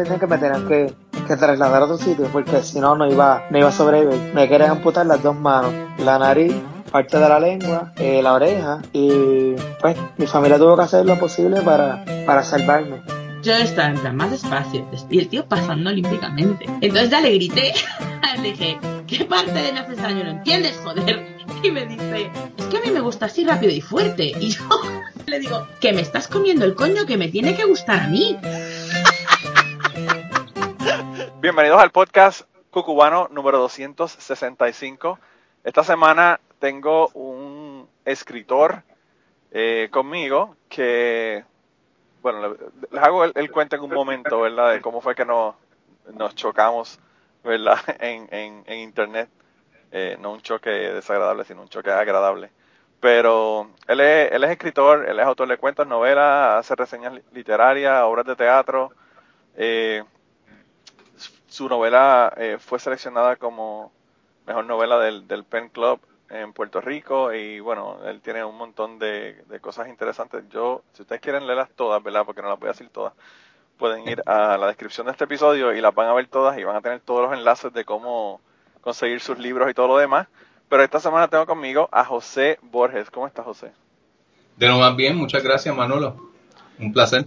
entendían que me tenían que, que trasladar a otro sitio porque si no, no iba, no iba a sobrevivir. Me querían amputar las dos manos, la nariz parte de la lengua, eh, la oreja y pues mi familia tuvo que hacer lo posible para, para salvarme. Yo estaba en plan más despacio y el tío pasando olímpicamente. Entonces ya le grité, le dije, ¿qué parte de haces daño no entiendes, joder? Y me dice, es que a mí me gusta así rápido y fuerte. Y yo le digo, que me estás comiendo el coño que me tiene que gustar a mí. Bienvenidos al podcast Cucubano número 265. Esta semana tengo un escritor eh, conmigo que, bueno, les hago el, cuento en un momento, ¿verdad? De cómo fue que nos, nos chocamos, ¿verdad? En, en, en internet. Eh, no un choque desagradable, sino un choque agradable. Pero él es, él es escritor, él es autor de cuentos, novelas, hace reseñas literarias, obras de teatro. Eh, su novela eh, fue seleccionada como mejor novela del, del Pen Club en Puerto Rico y bueno, él tiene un montón de, cosas interesantes. Yo, si ustedes quieren leerlas todas, ¿verdad? Porque no las voy a decir todas, pueden ir a la descripción de este episodio y las van a ver todas y van a tener todos los enlaces de cómo conseguir sus libros y todo lo demás. Pero esta semana tengo conmigo a José Borges. ¿Cómo estás, José? De lo más bien, muchas gracias, Manolo. Un placer.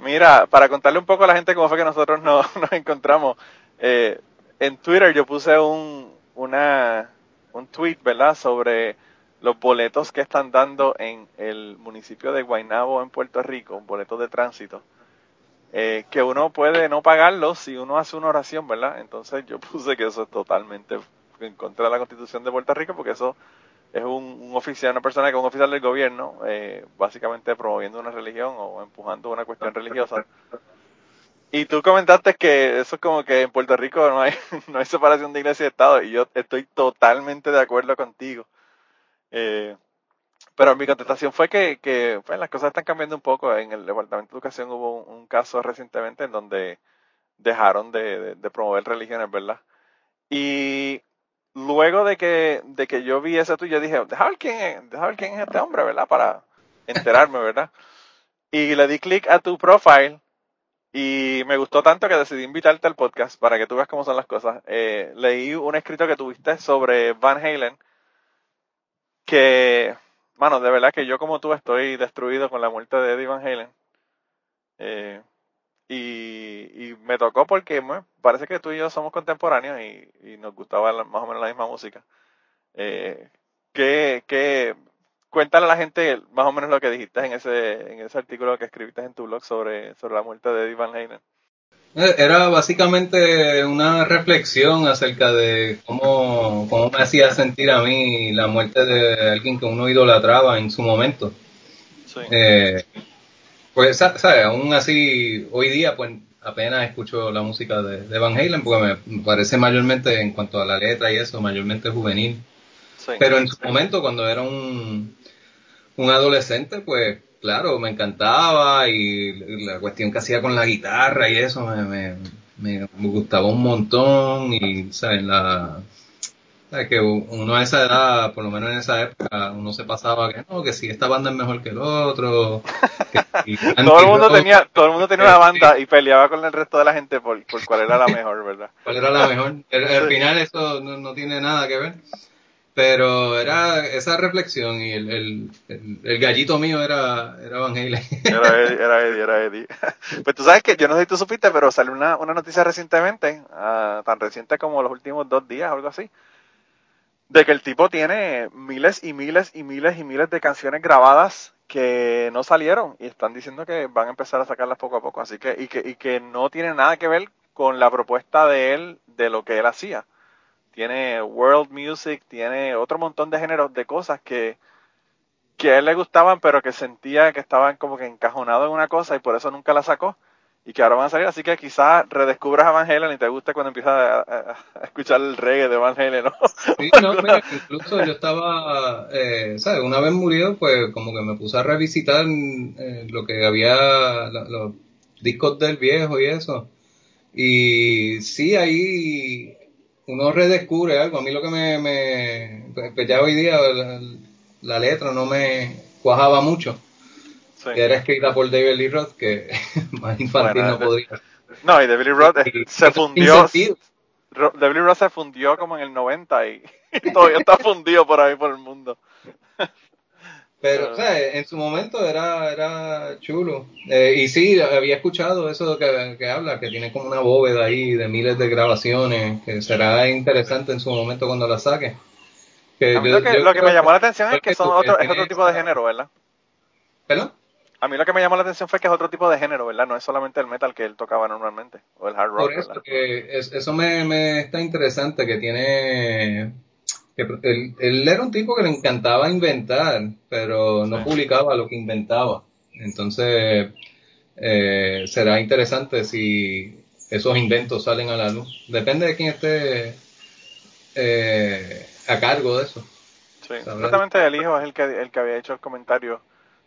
Mira, para contarle un poco a la gente cómo fue que nosotros nos, nos encontramos, eh, en Twitter yo puse un, una, un tweet, ¿verdad?, sobre los boletos que están dando en el municipio de Guaynabo, en Puerto Rico, boletos de tránsito, eh, que uno puede no pagarlos si uno hace una oración, ¿verdad? Entonces yo puse que eso es totalmente en contra de la constitución de Puerto Rico, porque eso es un, oficial, una persona que es un oficial del gobierno, eh, básicamente promoviendo una religión o empujando una cuestión religiosa. Y tú comentaste que eso es como que en Puerto Rico no hay, no hay separación de iglesia y Estado, y yo estoy totalmente de acuerdo contigo. Eh, pero mi contestación fue que, que pues, las cosas están cambiando un poco. En el Departamento de Educación hubo un, caso recientemente en donde dejaron de, de, promover religiones, ¿verdad? Y luego de que, de que yo vi eso, yo dije, déjame ver quién es, déjame ver quién es este hombre, ¿verdad? Para enterarme, ¿verdad? Y le di clic a tu profile y me gustó tanto que decidí invitarte al podcast para que tú veas cómo son las cosas. Eh, leí un escrito que tuviste sobre Van Halen, que, mano, de verdad que yo como tú estoy destruido con la muerte de Eddie Van Halen. Eh, y, me tocó porque parece que tú y yo somos contemporáneos y, nos gustaba más o menos la misma música. Eh, ¿qué, qué, cuéntale a la gente más o menos lo que dijiste en ese, en ese artículo que escribiste en tu blog sobre, sobre la muerte de Eddie Van Halen. Eh, era básicamente una reflexión acerca de cómo, cómo me hacía sentir a mí la muerte de alguien que uno idolatraba en su momento. Sí. Eh, pues, ¿sabes? Aún así, hoy día, pues apenas escucho la música de, Van Halen porque me parece mayormente, en cuanto a la letra y eso, mayormente juvenil. Pero en su momento, cuando era un, un adolescente, pues claro, me encantaba y la cuestión que hacía con la guitarra y eso me, me, gustaba un montón y, ¿sabes? La, que uno a esa edad, por lo menos en esa época, uno se pasaba que no, que si esta banda es mejor que el otro. todo el mundo tenía, todo el mundo tenía una banda y peleaba con el resto de la gente por, por cuál era la mejor, ¿verdad? ¿Cuál era la mejor? Al final eso no, no, tiene nada que ver. Pero era esa reflexión y el, el, el, gallito mío era, era Van Halen. Era Eddie, era Eddie, era Eddie. Pues tú sabes que, yo no sé si tú supiste, pero salió una, una noticia recientemente, uh, tan reciente como los últimos dos días, algo así, de que el tipo tiene miles y miles y miles y miles de canciones grabadas que no salieron y están diciendo que van a empezar a sacarlas poco a poco. Así que, y que, y que no tiene nada que ver con la propuesta de él de lo que él hacía tiene world music, tiene otro montón de géneros de cosas que, que a él le gustaban, pero que sentía que estaban como que encajonados en una cosa y por eso nunca la sacó y que ahora van a salir. Así que quizás redescubras a Van Halen y te guste cuando empiezas a, escuchar el reggae de Van Halen, ¿no? Sí, no, mira, incluso yo estaba, eh, ¿sabes? Una vez murió, pues como que me puse a revisitar eh, lo que había, los discos del viejo y eso. Y sí, ahí uno redescubre algo. A mí lo que me, me pues ya hoy día la, letra no me cuajaba mucho. era escrita por David Lee Roth, que más infantil no podría. No, y Billy Roth se fundió. Billy Roth se fundió como en el 90 y, todavía está fundido por ahí por el mundo. Pero, o sea, en su momento era, era chulo. Eh, y sí, había escuchado eso que, que habla, que tiene como una bóveda ahí de miles de grabaciones, que será interesante en su momento cuando la saque. lo que, me llamó la atención es que son otro, es otro tipo de género, ¿verdad? ¿Perdón? A mí lo que me llamó la atención fue que es otro tipo de género, ¿verdad? No es solamente el metal que él tocaba normalmente, o el hard rock. Por eso, que eso me, me, está interesante, que tiene... Que él, él, era un tipo que le encantaba inventar, pero no publicaba lo que inventaba. Entonces, eh, será interesante si esos inventos salen a la luz. Depende de quién esté eh, a cargo de eso. Sí, justamente el hijo es el que, el que había hecho el comentario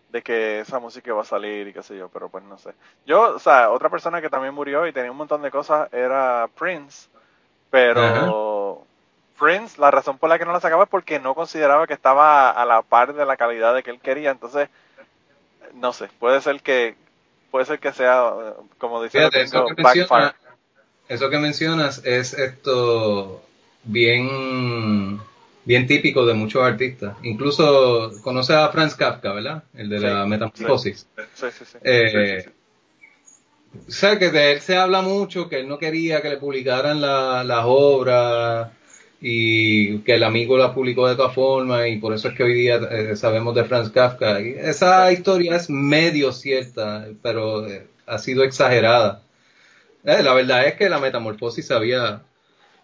de que esa música iba a salir y qué sé yo, pero pues no sé. Yo, o sea, otra persona que también murió y tenía un montón de cosas era Prince, pero Prince, la razón por la que no la sacaba es porque no consideraba que estaba a la par de la calidad de que él quería, entonces, no sé, puede ser que, puede ser que sea, como dice eso, eso que mencionas es esto bien bien típico de muchos artistas. Incluso conoce a Franz Kafka, ¿verdad? El de la metamorfosis. Sí, sí, sí. Eh, sé que de él se habla mucho, que él no quería que le publicaran las obras y que el amigo la publicó de todas formas y por eso es que hoy día eh, sabemos de Franz Kafka. esa historia es medio cierta, pero eh, ha sido exagerada. la verdad es que la metamorfosis se había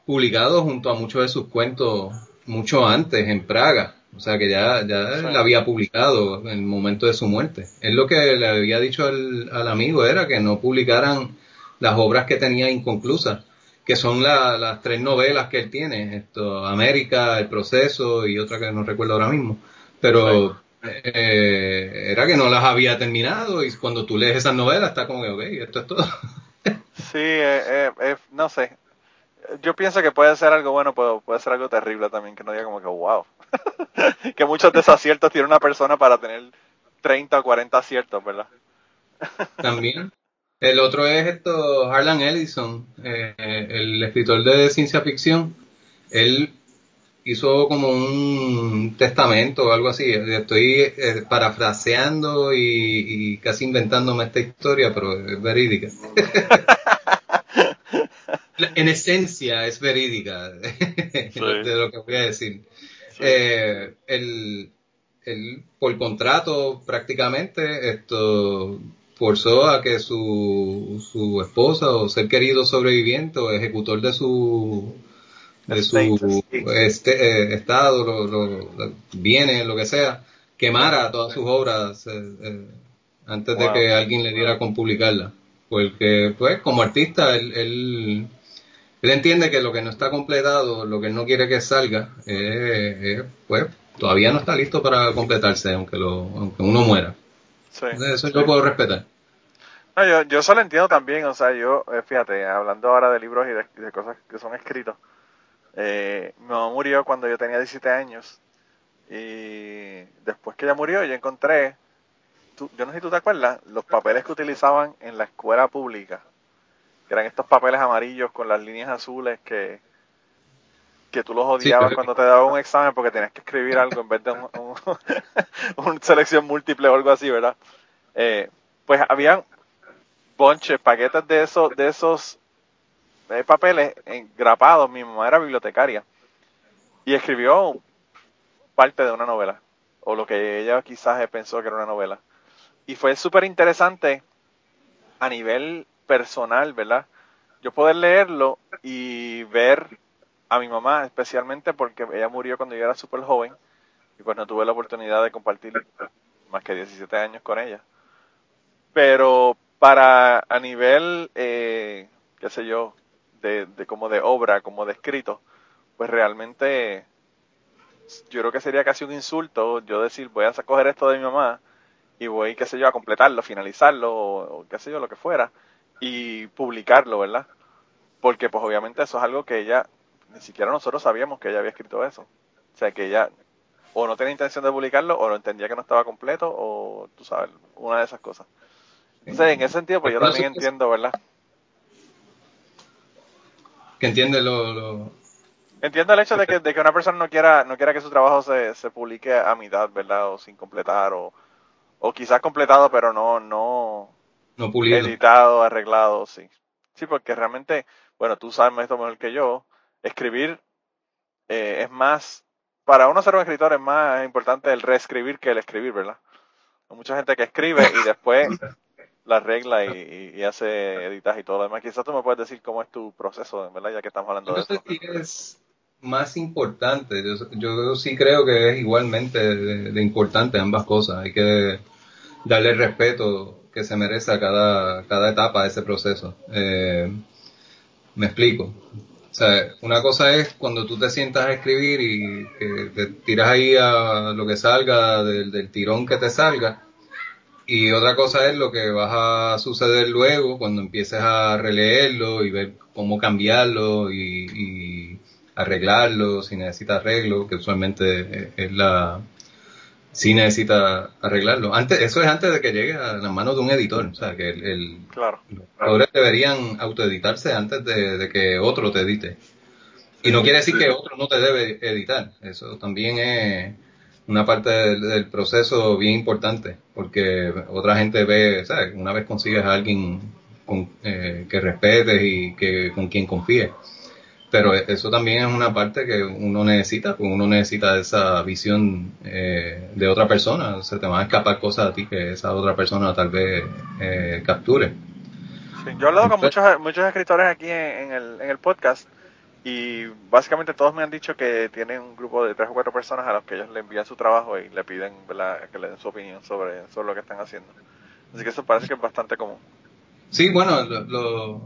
publicado junto a muchos de sus cuentos mucho antes en Praga. O sea que ya, ya la había publicado en el momento de su muerte. Él lo que le había dicho al, al amigo era que no publicaran las obras que tenía inconclusas, que son las tres novelas que él tiene, esto, América, El Proceso y otra que no recuerdo ahora mismo. Pero eh, era que no las había terminado y cuando tú lees esas novelas está como que, ok, esto es todo. sí, eh, eh, no sé, yo pienso que puede ser algo bueno, pero puede ser algo terrible también, que no diga como que wow. que muchos desaciertos tiene una persona para tener 30 o 40 aciertos, ¿verdad? también. El otro es esto, Harlan Ellison, eh, el escritor de ciencia ficción. Él hizo como un testamento o algo así. Estoy eh, parafraseando y, y, casi inventándome esta historia, pero es verídica. en esencia es verídica de lo que voy a decir. Eh, el, por contrato prácticamente esto forzó a que su, su esposa o ser querido sobreviviente o ejecutor de su de su este, eh, estado, lo, lo, bienes, lo que sea, quemara todas sus obras eh, antes de que alguien le diera con publicarla. Porque, pues, como artista, él él entiende que lo que no está completado, lo que él no quiere que salga, eh, pues todavía no está listo para completarse, aunque, lo, aunque uno muera. Sí, eso yo puedo respetar. No, yo, yo eso lo entiendo también, o sea, yo, eh, fíjate, hablando ahora de libros y de, cosas que son escritos, eh, mi mamá murió cuando yo tenía 17 años y después que ella murió yo encontré, yo no sé si tú te acuerdas, los papeles que utilizaban en la escuela pública eran estos papeles amarillos con las líneas azules que, que tú los odiabas cuando te daban un examen porque tenías que escribir algo en vez de una selección múltiple o algo así, ¿verdad? Eh, pues habían bonches, paquetes de esos, de esos eh, papeles engrapados. Mi mamá era bibliotecaria y escribió parte de una novela, o lo que ella quizás pensó que era una novela. Y fue súper interesante a nivel personal, ¿verdad? Yo poder leerlo y ver a mi mamá, especialmente porque ella murió cuando yo era súper joven y pues no tuve la oportunidad de compartir más que 17 años con ella. Pero para a nivel, eh, qué sé yo, de, como de obra, como de escrito, pues realmente yo creo que sería casi un insulto yo decir voy a coger esto de mi mamá y voy, qué sé yo, a completarlo, finalizarlo o qué sé yo, lo que fuera y publicarlo, ¿verdad? Porque pues obviamente eso es algo que ella, ni siquiera nosotros sabíamos que ella había escrito eso. O sea, que ella o no tenía intención de publicarlo o no entendía que no estaba completo o tú sabes, una de esas cosas. Entonces, en ese sentido, pues yo también entiendo, ¿verdad? que entiende lo, Entiendo el hecho de que, de que una persona no quiera, no quiera que su trabajo se, se publique a mitad, ¿verdad? O sin completar, o, o quizás completado, pero no, no, no pulido. editado, arreglado, sí. Sí, porque realmente, bueno, tú sabes esto mejor que yo, escribir eh, es más, para uno ser un escritor es más importante el reescribir que el escribir, ¿verdad? Hay mucha gente que escribe y después la arregla y, hace editaje y todo lo demás. Quizás tú me puedes decir cómo es tu proceso, ¿verdad? Ya que estamos hablando de eso. es más importante. Yo, sí creo que es igualmente de, importante ambas cosas. Hay que darle respeto que se merece cada, cada etapa de ese proceso. Eh, me explico. O sea, una cosa es cuando tú te sientas a escribir y que te tiras ahí a lo que salga, del, tirón que te salga. Y otra cosa es lo que va a suceder luego cuando empieces a releerlo y ver cómo cambiarlo y, arreglarlo, si necesita arreglo, que usualmente es la, si necesita arreglarlo. Antes, eso es antes de que llegue a las manos de un editor. O sea, que el, claro. los editores deberían autoeditarse antes de, que otro te edite. Y no quiere decir que otro no te debe editar. Eso también es una parte del, proceso bien importante. Porque otra gente ve, ¿sabes? Una vez consigues a alguien con, eh, que respetes y que con quien confíes pero eso también es una parte que uno necesita, pues uno necesita esa visión eh, de otra persona, se te van a escapar cosas a ti que esa otra persona tal vez eh, capture. yo he hablado con muchos, muchos escritores aquí en, el, en el podcast y básicamente todos me han dicho que tienen un grupo de tres o cuatro personas a los que ellos le envían su trabajo y le piden que le den su opinión sobre, sobre lo que están haciendo. Así que eso parece que es bastante común. Sí, bueno, lo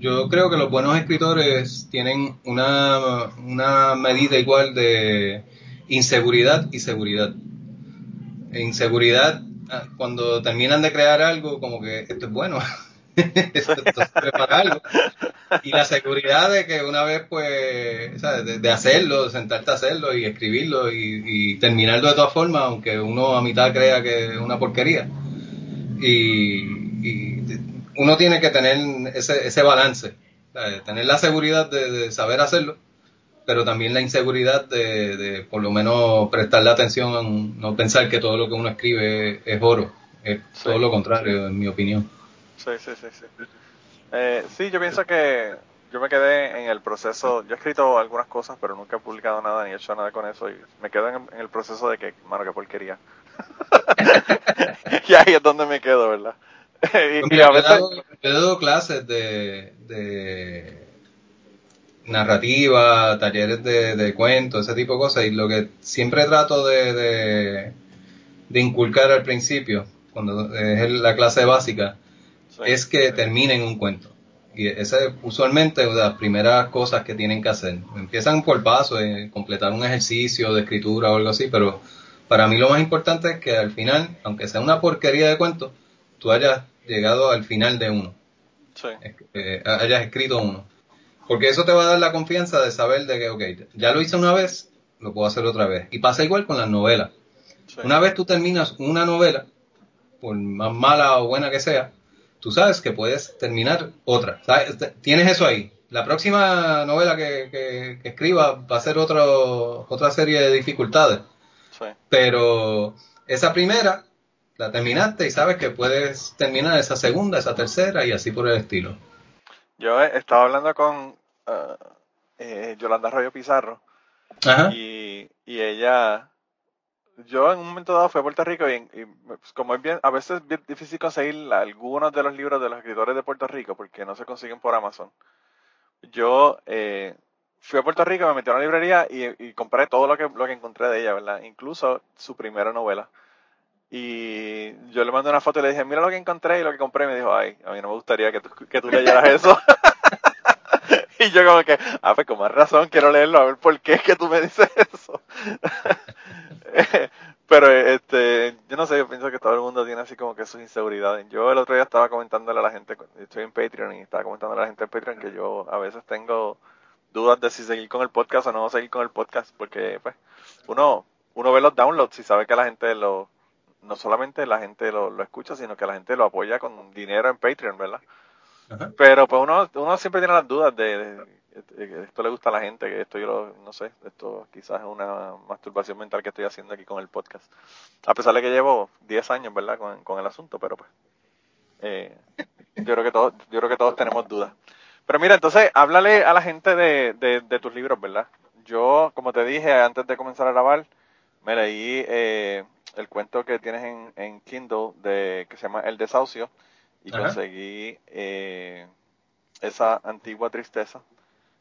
yo creo que los buenos escritores tienen una, una medida igual de inseguridad y seguridad. Inseguridad, ah, cuando terminan de crear algo, como que esto es bueno, esto, prepara algo. Y la seguridad de que una vez, pues, De, hacerlo, de sentarte a hacerlo y escribirlo y, y, terminarlo de todas formas, aunque uno a mitad crea que es una porquería. Y, y uno tiene que tener ese, ese balance, tener la seguridad de, saber hacerlo, pero también la inseguridad de, por lo menos prestarle atención, no pensar que todo lo que uno escribe es, oro, es todo lo contrario, en mi opinión. Sí, sí, sí, sí. Eh, sí, yo pienso que yo me quedé en el proceso, yo he escrito algunas cosas, pero nunca he publicado nada ni he hecho nada con eso y me quedo en, el proceso de que, mano, qué porquería. y ahí es donde me quedo, ¿verdad? Yo he dado, clases de, narrativa, talleres de, cuentos, ese tipo de cosas, y lo que siempre trato de, de, inculcar al principio, cuando es la clase básica, es que terminen un cuento. Y esa es usualmente una de las primeras cosas que tienen que hacer. Empiezan por paso, en completar un ejercicio de escritura o algo así, pero para mí lo más importante es que al final, aunque sea una porquería de cuento, tú hayas llegado al final de uno. Sí. Eh, hayas escrito uno. Porque eso te va a dar la confianza de saber de que, ok, ya lo hice una vez, lo puedo hacer otra vez. Y pasa igual con las novelas. Una vez tú terminas una novela, por más mala o buena que sea, tú sabes que puedes terminar otra. Tienes eso ahí. La próxima novela que, que, escriba va a ser otro, otra serie de dificultades. Pero esa primera la terminaste y sabes que puedes terminar esa segunda, esa tercera y así por el estilo. Yo estaba hablando con uh, eh, Yolanda Arroyo Pizarro Y, y ella, yo en un momento dado fui a Puerto Rico y, pues, como es bien, a veces es bien difícil conseguir algunos de los libros de los escritores de Puerto Rico porque no se consiguen por Amazon. Yo eh, fui a Puerto Rico, me metí a una librería y, y, compré todo lo que, lo que encontré de ella, ¿verdad? Incluso su primera novela. Y yo le mandé una foto y le dije, mira lo que encontré y lo que compré. Y me dijo, ay, a mí no me gustaría que tú, que tú leyeras eso. y yo como que, ah, pues con más razón quiero leerlo, a ver por qué es que tú me dices eso. Pero este, yo no sé, yo pienso que todo el mundo tiene así como que sus inseguridades. Yo el otro día estaba comentándole a la gente, estoy en Patreon y estaba comentándole a la gente en Patreon que yo a veces tengo dudas de si seguir con el podcast o no seguir con el podcast, porque pues uno, uno ve los downloads y sabe que la gente lo no solamente la gente lo, lo, escucha, sino que la gente lo apoya con dinero en Patreon, ¿verdad? Pero pues uno, uno siempre tiene las dudas de, de, esto le gusta a la gente, que esto yo lo, no sé, esto quizás es una masturbación mental que estoy haciendo aquí con el podcast. A pesar de que llevo 10 años, ¿verdad? Con, con el asunto, pero pues eh, yo creo que todos, yo creo que todos tenemos dudas. Pero mira, entonces, háblale a la gente de, de, tus libros, ¿verdad? Yo, como te dije antes de comenzar a grabar, me leí eh, el cuento que tienes en, en, Kindle de que se llama El desahucio y conseguí eh, esa antigua tristeza.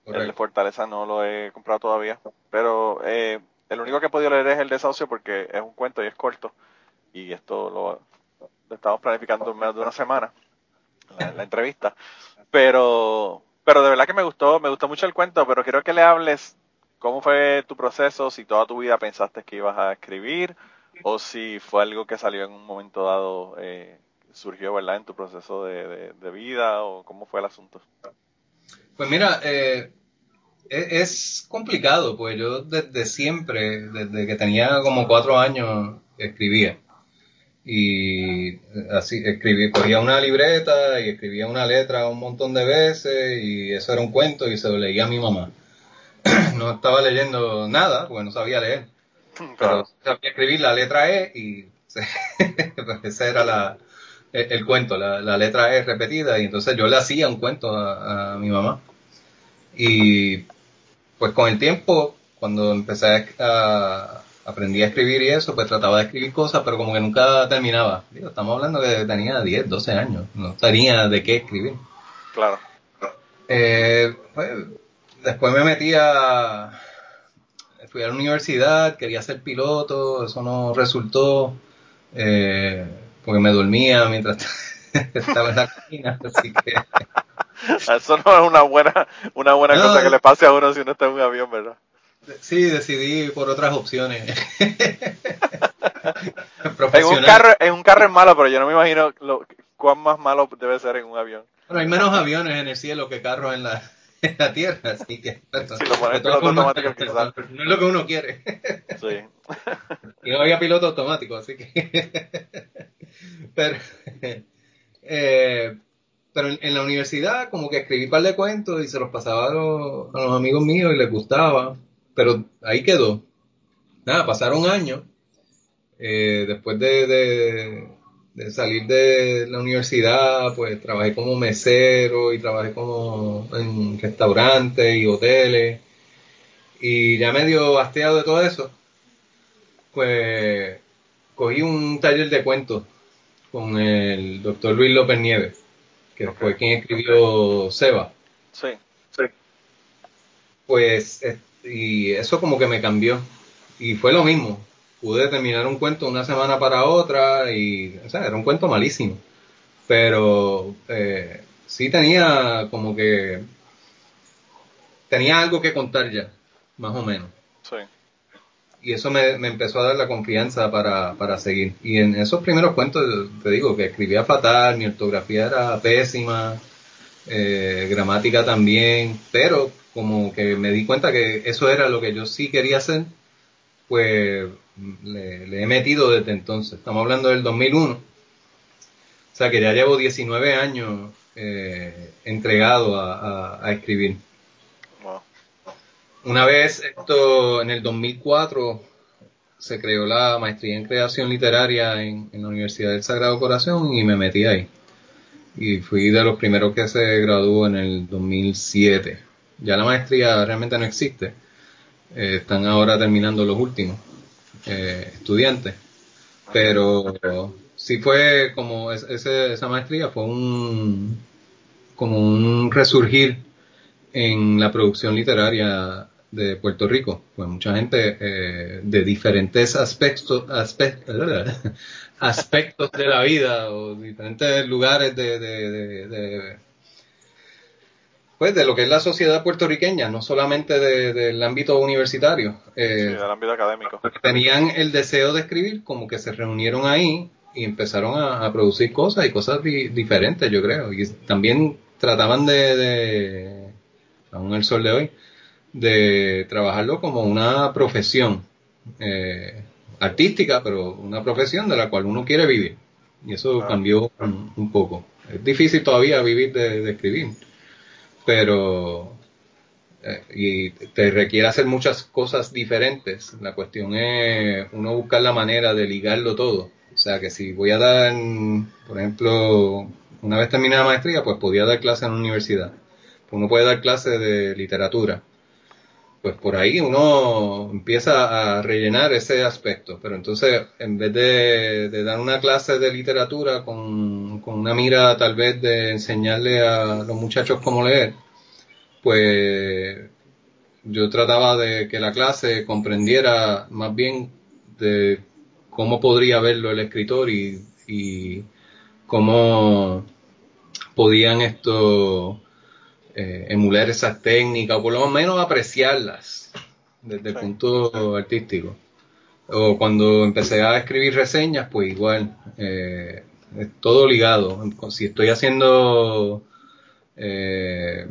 El de Fortaleza no lo he comprado todavía, pero eh, el único que he podido leer es El desahucio porque es un cuento y es corto y esto lo, estamos planificando en menos de una semana la, entrevista, pero pero de verdad que me gustó, me gustó mucho el cuento, pero quiero que le hables cómo fue tu proceso, si toda tu vida pensaste que ibas a escribir o si fue algo que salió en un momento dado, eh, surgió, ¿verdad?, en tu proceso de, vida o cómo fue el asunto. Pues mira, eh, e, es, complicado, pues yo desde siempre, desde que tenía como cuatro años, escribía. Y así escribía, cogía una libreta y escribía una letra un montón de veces y eso era un cuento y se lo leía a mi mamá. no estaba leyendo nada, porque no sabía leer pero sabía escribir la letra E y ese era la, el, cuento, la, letra E repetida y entonces yo le hacía un cuento a, mi mamá. Y pues con el tiempo, cuando empecé a, aprendí a escribir y eso, pues trataba de escribir cosas, pero como que nunca terminaba. estamos hablando que tenía 10, 12 años, no tenía de qué escribir. Claro. Eh, pues, después me metí a, fui a la universidad, quería ser piloto, eso no resultó, eh, porque me dormía mientras estaba en la cocina, así que... Eso no es una buena, una buena cosa que le pase a uno si uno está en un avión, ¿verdad? Sí, decidí por otras opciones. en un carro, en un carro es malo, pero yo no me imagino lo, cuán más malo debe ser en un avión. Bueno, hay menos aviones en el cielo que carros en la, en la Tierra, así que si lo pones piloto automático quizás. No es lo que uno quiere. Sí. Y no había piloto automático, así que pero eh, pero en, la universidad como que escribí un par de cuentos y se los pasaba a los, amigos míos y les gustaba, pero ahí quedó. Nada, pasaron años eh, después de de salir de la universidad, pues trabajé como mesero y trabajé como en restaurantes y hoteles. Y ya medio hasteado de todo eso, pues cogí un taller de cuentos con el doctor Luis López Nieves, que fue quien escribió Seba. Sí, sí. Pues, y eso como que me cambió. Y fue lo mismo pude terminar un cuento una semana para otra y, o sea, era un cuento malísimo. Pero eh, sí tenía como que, tenía algo que contar ya, más o menos. Sí. Y eso me, empezó a dar la confianza para, para seguir. Y en esos primeros cuentos, te digo, que escribía fatal, mi ortografía era pésima, eh, gramática también, pero como que me di cuenta que eso era lo que yo sí quería hacer, pues le, he metido desde entonces. Estamos hablando del 2001. O sea que ya llevo 19 años eh, entregado a, escribir. Una vez, esto en el 2004, se creó la maestría en creación literaria en, la Universidad del Sagrado Corazón y me metí ahí. Y fui de los primeros que se graduó en el 2007. Ya la maestría realmente no existe. Eh, están ahora terminando los últimos eh, estudiantes. Pero sí fue como ese, esa maestría fue un como un resurgir en la producción literaria de Puerto Rico. Pues mucha gente eh, de diferentes aspectos, aspectos de la vida o diferentes lugares de pues de lo que es la sociedad puertorriqueña, no solamente del ámbito universitario. Eh, sí, del ámbito académico. Tenían el deseo de escribir, como que se reunieron ahí y empezaron a, producir cosas y cosas diferentes, yo creo. Y también trataban de, de, aún el sol de hoy, de trabajarlo como una profesión eh, artística, pero una profesión de la cual uno quiere vivir. Y eso cambió un, poco. es difícil todavía vivir de, escribir, pero eh, y te requiere hacer muchas cosas diferentes. La cuestión es uno buscar la manera de ligarlo todo. O sea que si voy a dar, por ejemplo, una vez terminé la maestría, pues podía dar clases en la universidad. Uno puede dar clases de literatura pues por ahí uno empieza a rellenar ese aspecto. Pero entonces, en vez de, dar una clase de literatura con, una mira tal vez de enseñarle a los muchachos cómo leer, pues yo trataba de que la clase comprendiera más bien de cómo podría verlo el escritor y, y cómo podían esto eh, emular esas técnicas o por lo menos apreciarlas desde el punto artístico. O cuando empecé a escribir reseñas, pues igual, eh, es todo ligado. Si estoy haciendo eh,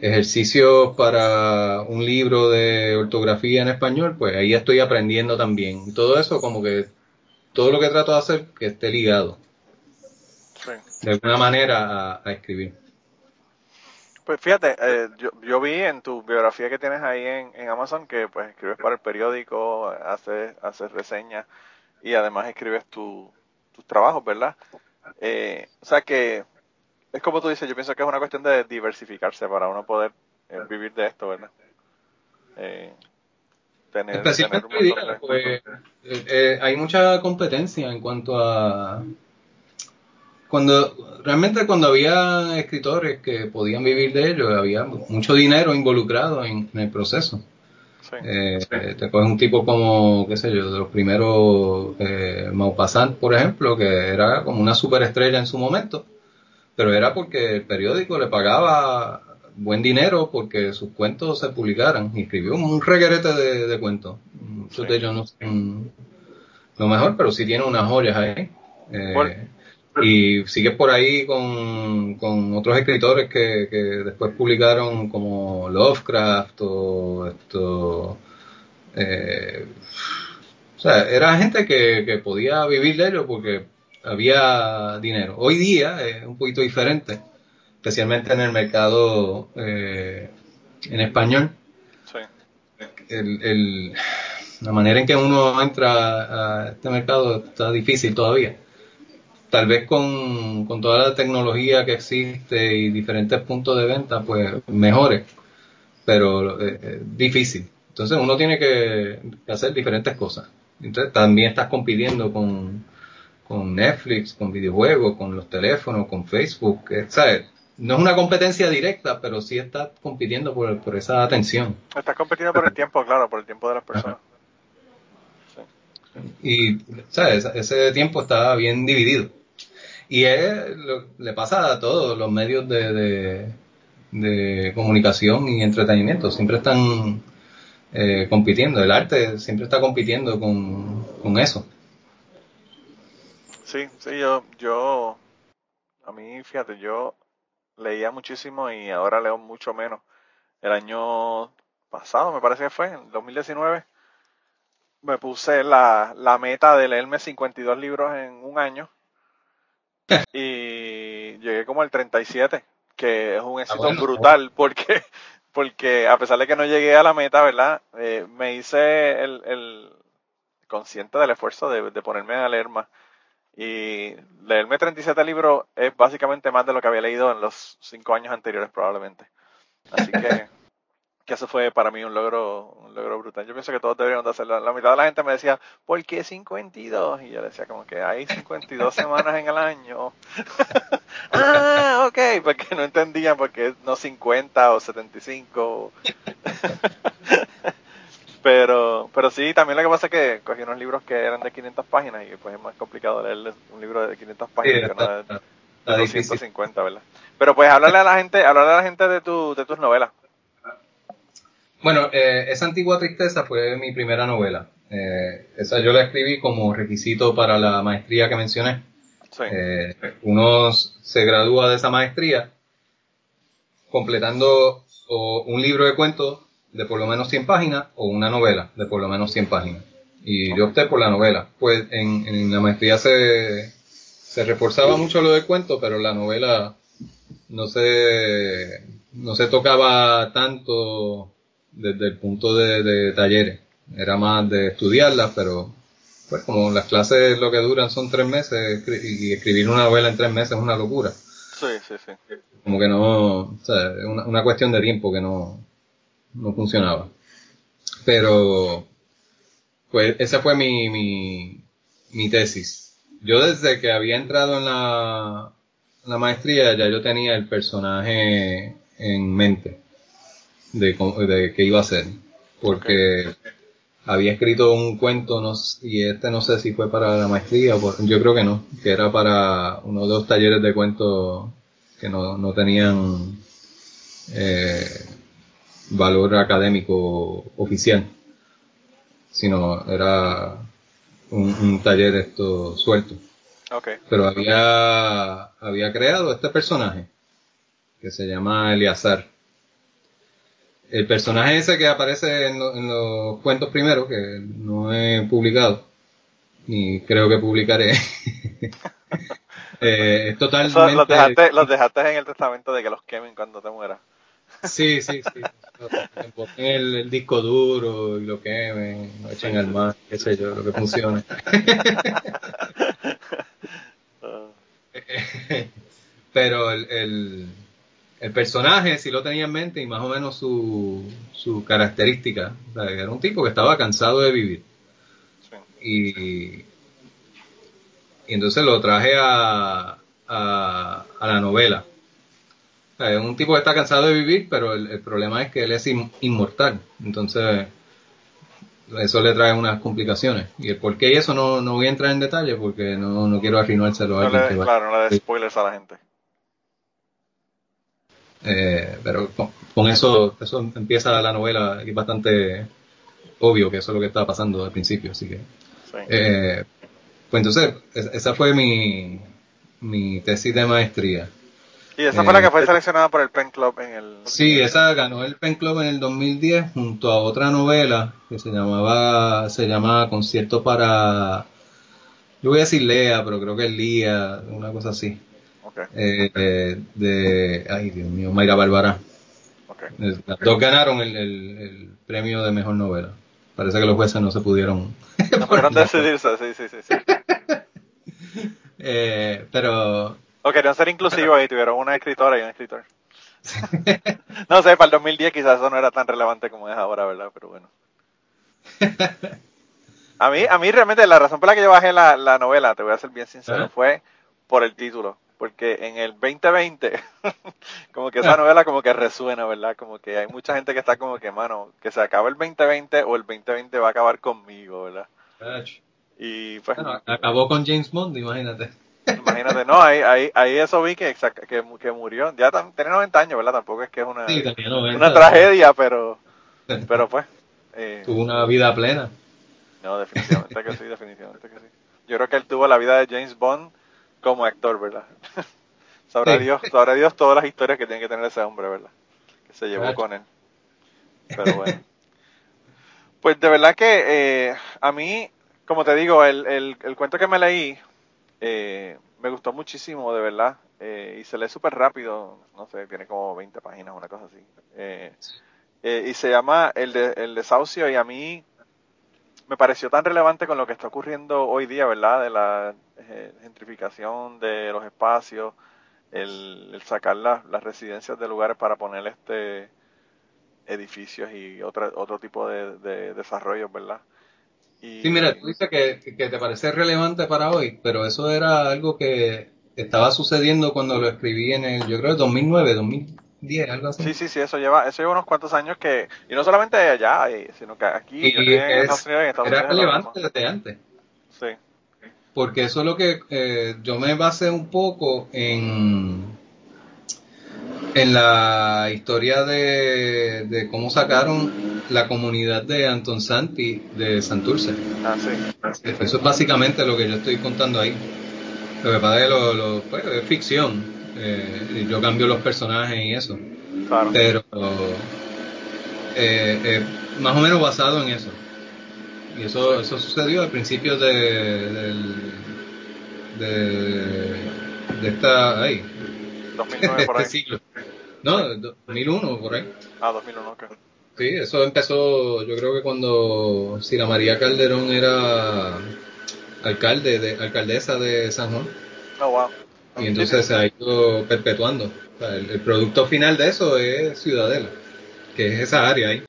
ejercicios para un libro de ortografía en español, pues ahí estoy aprendiendo también. Y todo eso como que, todo lo que trato de hacer, que esté ligado. De alguna manera a escribir. Pues fíjate, eh, yo, yo, vi en tu biografía que tienes ahí en, en Amazon que pues escribes para el periódico, haces, haces reseñas y además escribes tu, tus trabajos, ¿verdad? Eh, o sea que es como tú dices, yo pienso que es una cuestión de diversificarse para uno poder eh, vivir de esto, ¿verdad? Eh, tener, tener un pues, hay mucha competencia en cuanto a cuando realmente cuando había escritores que podían vivir de ello, había mucho dinero involucrado en, el proceso. Eh, te coges un tipo como, qué sé yo, de los primeros eh, Maupassant, por ejemplo, que era como una superestrella en su momento, pero era porque el periódico le pagaba buen dinero porque sus cuentos se publicaran y escribió un reguerete de, cuentos. Muchos de ellos no son lo mejor, pero sí tiene unas joyas ahí. Eh, y sigues por ahí con, con otros escritores que, que, después publicaron como Lovecraft o esto eh, o sea era gente que, que podía vivir de ello porque había dinero. Hoy día es un poquito diferente especialmente en el mercado eh, en español. Sí. el, el, la manera en que uno entra a este mercado está difícil todavía tal vez con, toda la tecnología que existe y diferentes puntos de venta, pues mejore, pero es eh, eh, difícil. Entonces uno tiene que, hacer diferentes cosas. Entonces también estás compitiendo con, Netflix, con videojuegos, con los teléfonos, con Facebook, ¿sabes? No es una competencia directa, pero sí estás compitiendo por, por esa atención. Estás compitiendo por el tiempo, claro, por el tiempo de las personas. Y, ¿sabes? Ese tiempo está bien dividido. Y le pasa a todos los medios de, de, comunicación y entretenimiento. Siempre están eh, compitiendo. El arte siempre está compitiendo con, con eso. Sí, sí, yo, yo, a mí, fíjate, yo leía muchísimo y ahora leo mucho menos. El año pasado, me parece que fue, en 2019, me puse la, la meta de leerme 52 libros en un año y llegué como al 37, que es un éxito brutal porque, porque a pesar de que no llegué a la meta, ¿verdad? Eh, me hice el, el, consciente del esfuerzo de, de ponerme a leer más. Y leerme 37 libros es básicamente más de lo que había leído en los 5 años anteriores probablemente. Así que que eso fue para mí un logro, un logro brutal. Yo pienso que todos deberíamos de hacerlo. La mitad de la gente me decía, ¿por qué 52? Y yo decía como que hay 52 semanas en el año. ah, ok, porque no entendían porque no 50 o 75. pero, pero sí, también lo que pasa es que cogí unos libros que eran de 500 páginas y pues es más complicado leer un libro de 500 páginas que uno de, de 250, ¿verdad? Pero pues hablarle a la gente, hablarle a la gente de, tu, de tus novelas. Bueno, eh, esa antigua tristeza fue mi primera novela. Eh, esa yo la escribí como requisito para la maestría que mencioné. Eh, uno se gradúa de esa maestría completando un libro de cuentos de por lo menos 100 páginas o una novela de por lo menos 100 páginas. Y yo opté por la novela. Pues en, la maestría se, se reforzaba mucho lo del cuento, pero la novela no se, no se tocaba tanto desde el punto de, talleres. Era más de estudiarlas, pero pues como las clases lo que duran son tres meses y escribir una novela en tres meses es una locura. Sí, sí, sí. Como que no, o sea, una, una cuestión de tiempo que no, no funcionaba. Pero, pues esa fue mi, mi, mi tesis. Yo desde que había entrado en la, la maestría ya yo tenía el personaje en mente de, de qué iba a ser. Porque había escrito un cuento no, y este no sé si fue para la maestría, yo creo que no, que era para uno de los talleres de cuentos que no, no tenían eh, valor académico oficial, sino era un, taller esto suelto. Pero había, había creado este personaje que se llama Eliazar. El personaje ese que aparece en, los cuentos primeros, que no he publicado, ni creo que publicaré, eh, es totalmente... los, dejaste, los dejaste en el testamento de que los quemen cuando te mueras. Sí, sí, sí. El, el, disco duro y lo quemen, lo echen al mar, qué sé yo, lo que funcione. Pero el, el, el, personaje sí lo tenía en mente y más o menos su, su característica. era un tipo que estaba cansado de vivir. Y, y entonces lo traje a, a, a la novela es un tipo que está cansado de vivir, pero el, problema es que él es inmortal. Entonces, eso le trae unas complicaciones. Y el por qué y eso no, no voy a entrar en detalle porque no, no quiero arruinárselo a alguien. claro, no le des spoilers a la gente. Eh, pero con, eso, eso empieza la novela es bastante obvio que eso es lo que estaba pasando al principio, así que. Eh, pues entonces, esa fue mi, mi tesis de maestría. Y esa fue la que fue eh, seleccionada por el Pen Club en el... Sí, esa ganó el Pen Club en el 2010 junto a otra novela que se llamaba, se llamaba Concierto para... Yo voy a decir Lea, pero creo que es Lía, una cosa así. Eh, de, ay Dios mío, Mayra Bárbara. Okay. Las dos ganaron el, el, premio de mejor novela. Parece que los jueces no se pudieron. No pudieron decidirse, sí, sí, sí. sí. eh, pero o querían ser inclusivos y tuvieron una escritora y un escritor. no sé, para el 2010 quizás eso no era tan relevante como es ahora, ¿verdad? Pero bueno. A mí, a mí realmente la razón por la que yo bajé la, la novela, te voy a ser bien sincero, fue por el título. Porque en el 2020, como que esa novela como que resuena, ¿verdad? Como que hay mucha gente que está como que, mano, que se acaba el 2020 o el 2020 va a acabar conmigo, ¿verdad? Y pues... acabó con James Bond, imagínate. Imagínate, no, ahí, ahí, ahí eso vi que, que, que murió. Ya tiene 90 años, ¿verdad? Tampoco es que es una, una tragedia, pero, pero pues. Eh, tuvo una vida plena. No, definitivamente que sí, definitivamente que sí. Yo creo que él tuvo la vida de James Bond como actor, ¿verdad? Sabrá Dios, sabrá Dios todas las historias que tiene que tener ese hombre, ¿verdad? Que se llevó con él. Pero bueno. Pues de verdad que eh, a mí, como te digo, el, el, el cuento que me leí eh, me gustó muchísimo, de verdad. Eh, y se lee súper rápido. No sé, tiene como 20 páginas, una cosa así. Eh, y se llama el, de, el desahucio y a mí me pareció tan relevante con lo que está ocurriendo hoy día, ¿verdad? De la gentrificación de los espacios, el, sacar las, residencias de lugares para poner este edificios y otro, otro tipo de, de desarrollos, ¿verdad? Sí, mira, tú dices que, te parece relevante para hoy, pero eso era algo que estaba sucediendo cuando lo escribí en el, yo creo, 2009, 2010, algo así. Sí, sí, sí, eso lleva, eso lleva unos cuantos años que, y no solamente allá, sino que aquí, en Estados Unidos, en Estados era relevante desde antes. Porque eso es lo que eh, yo me basé un poco en en la historia de, de, cómo sacaron la comunidad de Anton Santi de Santurce. Ah, sí. Eso es básicamente lo que yo estoy contando ahí. Lo que pasa es lo, lo pues, es ficción. Eh, yo cambio los personajes y eso. Claro. Pero eh, más o menos basado en eso. Y eso, eso sucedió al principio de, del de, de esta, ahí, 2009 por este ahí. siglo. No, 2001 por ahí. Ah, 2001, ok. Sí, eso empezó, yo creo que cuando Sila María Calderón era alcalde, de, alcaldesa de San Juan. Oh, wow. Y entonces se ha ido perpetuando. O sea, el, el producto final de eso es Ciudadela, que es esa área ahí.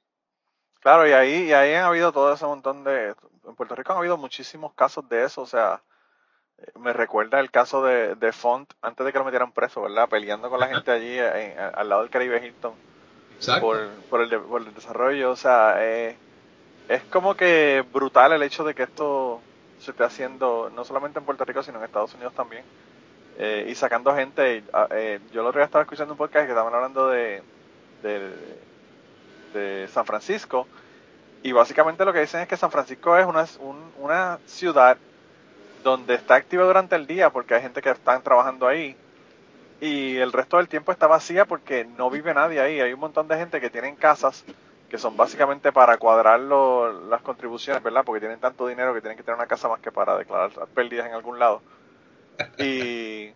Claro, y ahí, y ahí han habido todo ese montón de... En Puerto Rico han habido muchísimos casos de eso, o sea, eh, me recuerda el caso de, de Font antes de que lo metieran preso, ¿verdad? Peleando con la gente allí en- al lado del Caribe Hilton por, por, el, por el desarrollo, o sea, eh, es como que brutal el hecho de que esto se esté haciendo, no solamente en Puerto Rico, sino en Estados Unidos también, eh, y sacando gente, ah, eh, yo el otro día estaba escuchando un podcast que estaban hablando de, de, de San Francisco, y básicamente lo que dicen es que San Francisco es una, un- una ciudad donde está activa durante el día porque hay gente que están trabajando ahí y el resto del tiempo está vacía porque no vive nadie ahí. Hay un montón de gente que tienen casas que son básicamente para cuadrar lo- las contribuciones, ¿verdad? Porque tienen tanto dinero que tienen que tener una casa más que para declarar pérdidas en algún lado. Y,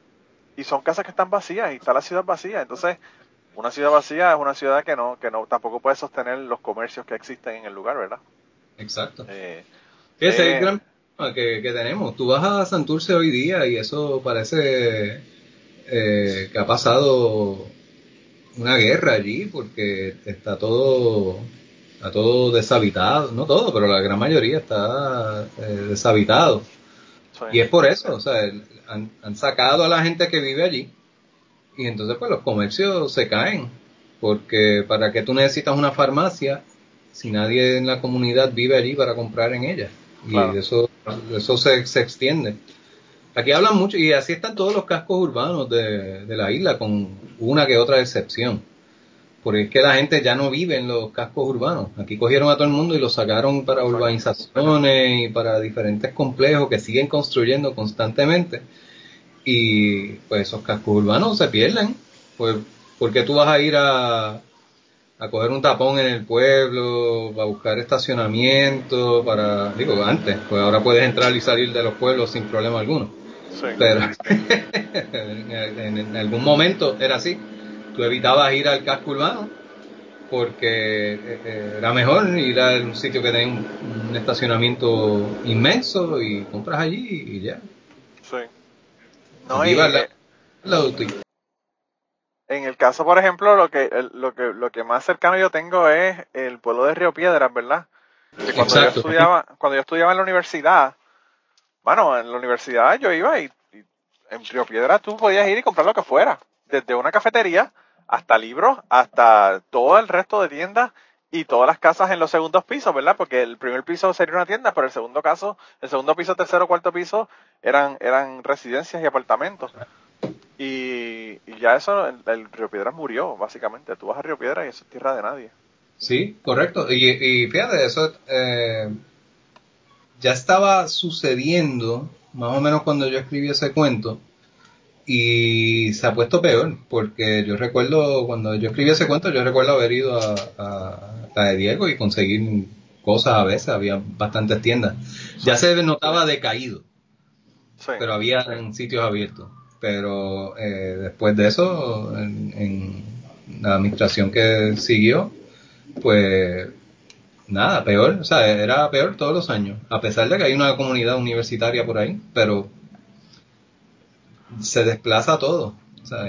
y son casas que están vacías y está la ciudad vacía. Entonces, una ciudad vacía es una ciudad que no, que no tampoco puede sostener los comercios que existen en el lugar, ¿verdad? Exacto. Eh, Ese es eh, el gran problema que, que tenemos. Tú vas a Santurce hoy día y eso parece eh, que ha pasado una guerra allí porque está todo está todo deshabitado, no todo, pero la gran mayoría está eh, deshabitado. sí. Y es por eso, o sea, han sacado a la gente que vive allí y entonces pues los comercios se caen, porque para que tú necesitas una farmacia si nadie en la comunidad vive allí para comprar en ella. Y eso, eso se, se extiende. Aquí hablan mucho, y así están todos los cascos urbanos de, de la isla, con una que otra excepción. Porque es que la gente ya no vive en los cascos urbanos. Aquí cogieron a todo el mundo y lo sacaron para urbanizaciones y para diferentes complejos que siguen construyendo constantemente. Y pues esos cascos urbanos se pierden. Pues, porque tú vas a ir a, a coger un tapón en el pueblo, a buscar estacionamiento, para, digo, antes, pues ahora puedes entrar y salir de los pueblos sin problema alguno. Sí. Pero en, algún momento era así. Tú evitabas ir al casco urbano porque eh, eh, era mejor ir a un sitio que tenía un, un estacionamiento inmenso y compras allí y ya. Sí. No, y, la- eh, la auto- En el caso, por ejemplo, lo que, lo que lo que más cercano yo tengo es el pueblo de Río Piedras, ¿verdad? Que cuando yo estudiaba, cuando yo estudiaba en la universidad, bueno, en la universidad yo iba y, y en Río Piedras tú podías ir y comprar lo que fuera, desde una cafetería hasta libros, hasta todo el resto de tiendas y todas las casas en los segundos pisos, ¿verdad? Porque el primer piso sería una tienda, pero el segundo caso, el segundo piso, tercero, cuarto piso eran eran residencias y apartamentos. Y, y ya eso, el, el Río Piedras murió, básicamente. Tú vas a Río Piedras y eso es tierra de nadie. Sí, correcto. Y, fíjate, eso eh, ya estaba sucediendo más o menos cuando yo escribí ese cuento y se ha puesto peor porque yo recuerdo cuando yo escribí ese cuento yo recuerdo haber ido a de Diego y conseguir cosas a veces había bastantes tiendas ya se notaba decaído Sí. pero había en sitios abiertos. Pero eh, después de eso, en, en la administración que siguió, pues nada, peor, o sea, era peor todos los años, a pesar de que hay una comunidad universitaria por ahí, pero se desplaza todo,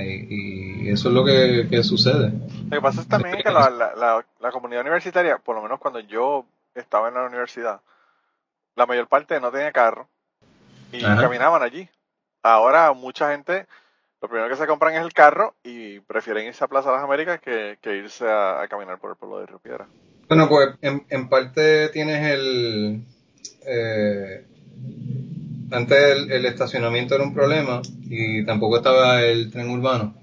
y, y eso es lo que, que sucede. Lo que pasa es también que la, la, la, la comunidad universitaria, por lo menos cuando yo estaba en la universidad, la mayor parte no tenía carro y Ajá. caminaban allí. Ahora mucha gente, lo primero que se compran es el carro y prefieren irse a Plaza de las Américas que, que irse a, a caminar por el pueblo de Río Piedra. Bueno, pues en, en parte tienes el... eh, antes el, el estacionamiento era un problema y tampoco estaba el tren urbano.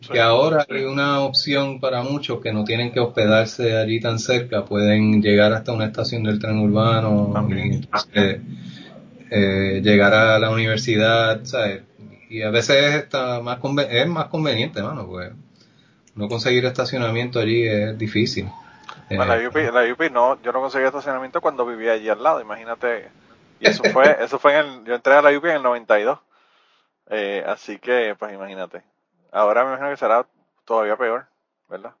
Sí. Que ahora hay una opción para muchos que no tienen que hospedarse allí tan cerca, pueden llegar hasta una estación del tren urbano entonces, eh, llegar a la universidad, ¿sabes? Y a veces está más conven- es más conveniente, mano, pues no conseguir estacionamiento allí es difícil. Bueno, Eh, la UP, la UP no, yo no conseguí estacionamiento cuando vivía allí al lado, imagínate. Y eso fue, eso fue en el, yo entré a la UP en el 92. Eh, así que, pues imagínate. Ahora me imagino que será todavía peor, ¿verdad?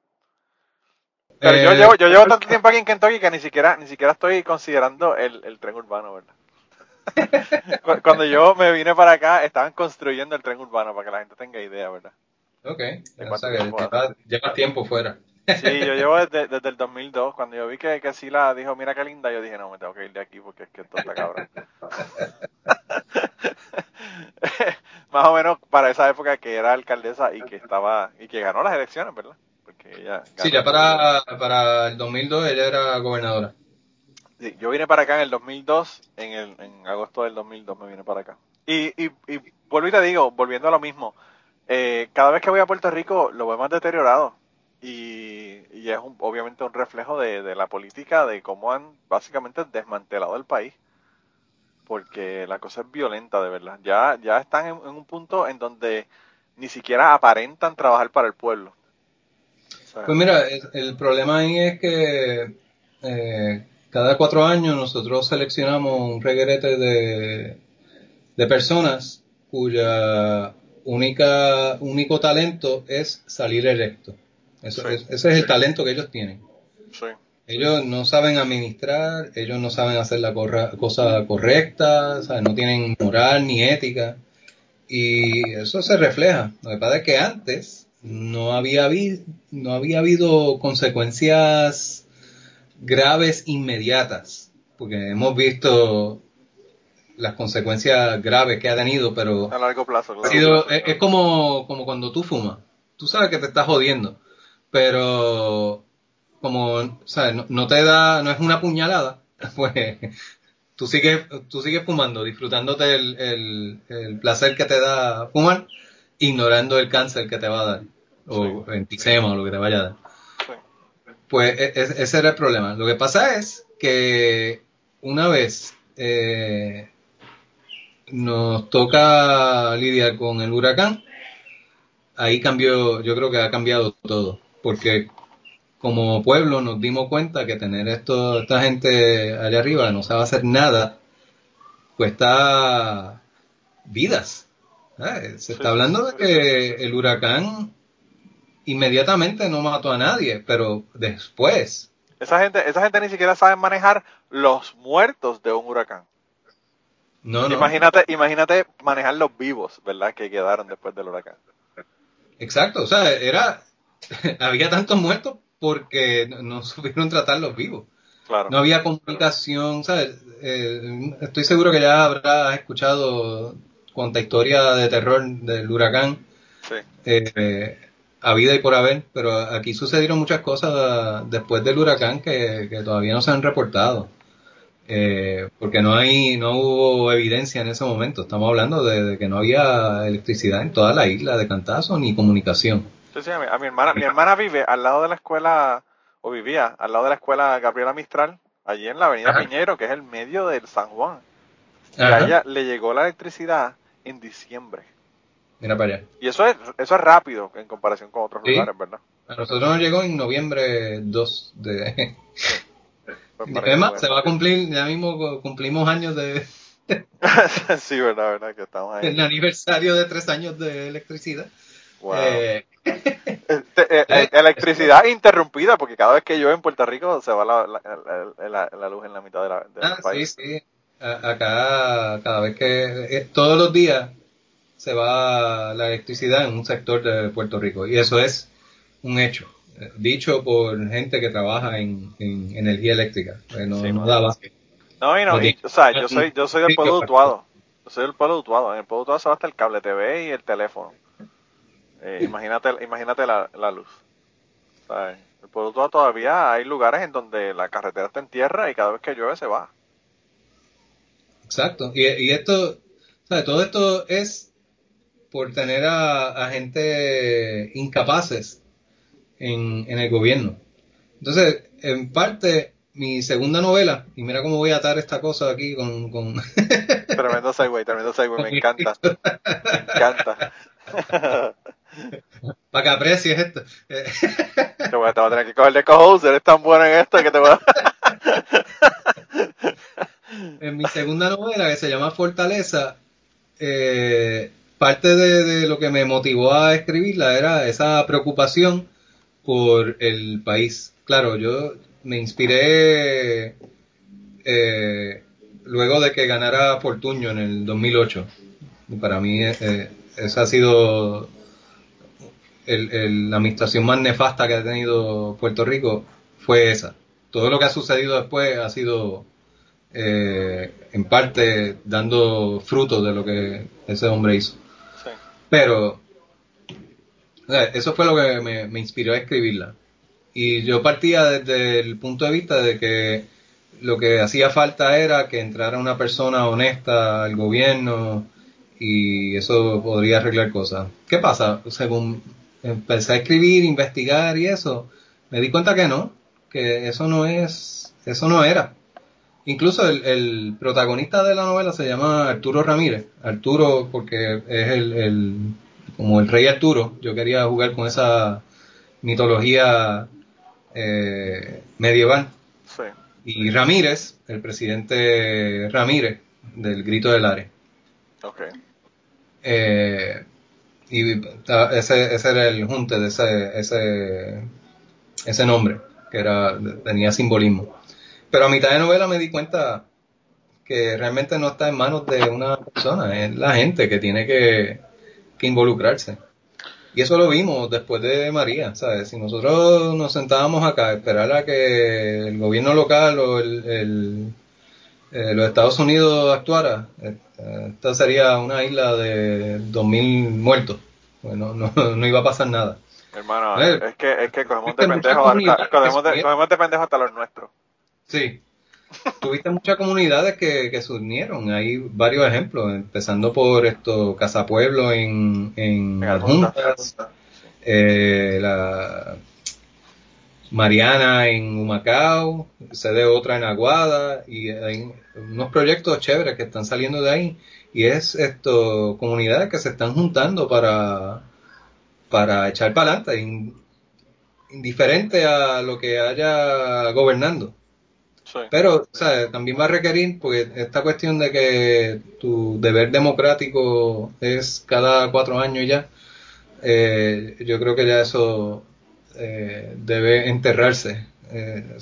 Pero yo eh, llevo, yo llevo tanto tiempo aquí en Kentucky que ni siquiera, ni siquiera estoy considerando el, el tren urbano, ¿verdad? Cuando yo me vine para acá, estaban construyendo el tren urbano para que la gente tenga idea, ¿verdad? Ok, o sea que lleva, tiempo fuera. Sí, yo llevo desde, desde, el 2002. Cuando yo vi que, que Sila dijo, mira qué linda, yo dije, no, me tengo que ir de aquí porque es que esto está cabrón. Más o menos para esa época que era alcaldesa y que estaba y que ganó las elecciones, ¿verdad? Porque ella sí, ya para, para el 2002 ella era gobernadora. Sí, yo vine para acá en el 2002, en, el, en agosto del 2002 me vine para acá. Y, y, y vuelvo y te digo, volviendo a lo mismo, eh, cada vez que voy a Puerto Rico lo veo más deteriorado y, es un, obviamente un reflejo de, la política, de cómo han básicamente desmantelado el país. Porque la cosa es violenta, de verdad. Ya, están en, un punto en donde ni siquiera aparentan trabajar para el pueblo. pues mira, el, problema ahí es que eh, cada cuatro años nosotros seleccionamos un reguerete de, personas cuya único talento es salir electo. Eso, ese es el talento que ellos tienen. Ellos no saben administrar, ellos no saben hacer la cosa correcta, no tienen moral ni ética. Y eso se refleja. Lo que pasa es que antes no había, no había habido consecuencias graves inmediatas. Porque hemos visto las consecuencias graves que ha tenido, pero a largo plazo. es, como, como cuando tú fumas. Tú sabes que te estás jodiendo, pero como ¿sabes? No, te da, no es una puñalada, pues tú sigues, tú sigues fumando, disfrutándote el, el, placer que te da fumar, ignorando el cáncer que te va a dar, o enfisema o lo que te vaya a dar. Pues e, e, ese era el problema. Lo que pasa es que una vez eh, nos toca lidiar con el huracán, ahí cambió, yo creo que ha cambiado todo, porque como pueblo nos dimos cuenta que tener esto, esta gente allá arriba no sabe hacer nada, cuesta vidas. Se está hablando de que el huracán inmediatamente no mató a nadie, pero después. Esa gente, esa gente ni siquiera sabe manejar los muertos de un huracán. No, Imagínate, imagínate manejar los vivos, ¿verdad? Que quedaron después del huracán. Exacto, o sea, era, había tantos muertos porque no supieron tratar los vivos. Claro. No había comunicación, ¿sabes? Eh, estoy seguro que ya habrás escuchado cuánta historia de terror del huracán. Sí. Eh, a vida y por haber, pero aquí sucedieron muchas cosas después del huracán que todavía no se han reportado. Eh, porque no hay no hubo evidencia en ese momento. Estamos hablando de, que no había electricidad en toda la isla de Cantazo ni comunicación. A, mi, hermana, mi hermana vive al lado de la escuela, o vivía al lado de la escuela Gabriela Mistral, allí en la avenida Piñero, que es el medio del San Juan. Y a ella le llegó la electricidad en diciembre. Mira para allá. Y eso es, eso es rápido en comparación con otros lugares, ¿verdad? A nosotros nos llegó en noviembre 2 de, Además, se va a cumplir, ya mismo cumplimos años de... sí, verdad, verdad, que estamos ahí. El aniversario de tres años de electricidad. Eh, este, eh, eh, electricidad interrumpida, porque cada vez que llueve en Puerto Rico se va la, la, la, luz en la mitad de la, del ah, país. Sí, sí. Acá, cada vez que, todos los días se va la electricidad en un sector de Puerto Rico, y eso es un hecho dicho por gente que trabaja en, energía eléctrica. No, no daba. No, y no, o sea, yo soy, yo soy del pueblo Utuado. Yo soy del pueblo Utuado. En el pueblo Utuado se va hasta el cable TV y el teléfono. Eh, imagínate imagínate la, la luz. en el pueblo todavía hay lugares en donde la carretera está en tierra y cada vez que llueve se va. Exacto. Y, y esto, ¿sabes? todo esto es por tener a, a gente incapaces en, en el gobierno. Entonces, en parte, mi segunda novela, y mira cómo voy a atar esta cosa aquí con... con... tremendo segue, tremendo segue, me encanta. Me encanta. Para que aprecies esto. te, voy a, tener que coger de co eres tan bueno en esto que te voy a... en mi segunda novela, que se llama Fortaleza, eh, parte de, lo que me motivó a escribirla era esa preocupación por el país. Claro, yo me inspiré eh, luego de que ganara Fortuño en el 2008. Para mí eh, esa ha sido la administración más nefasta que ha tenido Puerto Rico, fue esa. Todo lo que ha sucedido después ha sido eh, en parte dando fruto de lo que ese hombre hizo. Pero eso fue lo que me, inspiró a escribirla. Y yo partía desde el punto de vista de que lo que hacía falta era que entrara una persona honesta al gobierno y eso podría arreglar cosas. ¿Qué pasa? Según empecé a escribir, investigar y eso, me di cuenta que no, que eso no es, eso no era. Incluso el, protagonista de la novela se llama Arturo Ramírez. Arturo porque es el, como el rey Arturo. Yo quería jugar con esa mitología eh, medieval. Y Ramírez, el presidente Ramírez del Grito del Are. Okay. Eh, y ese, ese era el junte de ese, ese, ese nombre, que era, tenía simbolismo. Pero a mitad de novela me di cuenta que realmente no está en manos de una persona, es la gente que tiene que, involucrarse. Y eso lo vimos después de María, ¿sabes? Si nosotros nos sentábamos acá a esperar a que el gobierno local o el, eh, los Estados Unidos actuara, eh, esta sería una isla de 2.000 muertos. Bueno, no, no iba a pasar nada. Hermano, es que, es que cogemos de pendejo hasta, cogemos de, cogemos de pendejo hasta los nuestros. Sí. Tuviste muchas comunidades que, que se unieron. Hay varios ejemplos, empezando por esto, Casa Pueblo en, en, Adjuntas, eh, la Mariana en Humacao, se de otra en Aguada, y hay unos proyectos chéveres que están saliendo de ahí. Y es esto, comunidades que se están juntando para, para echar para adelante, indiferente a lo que haya gobernando. Pero también va a requerir, porque esta cuestión de que tu deber democrático es cada cuatro años ya, eh, yo creo que ya eso eh, debe enterrarse. Eh,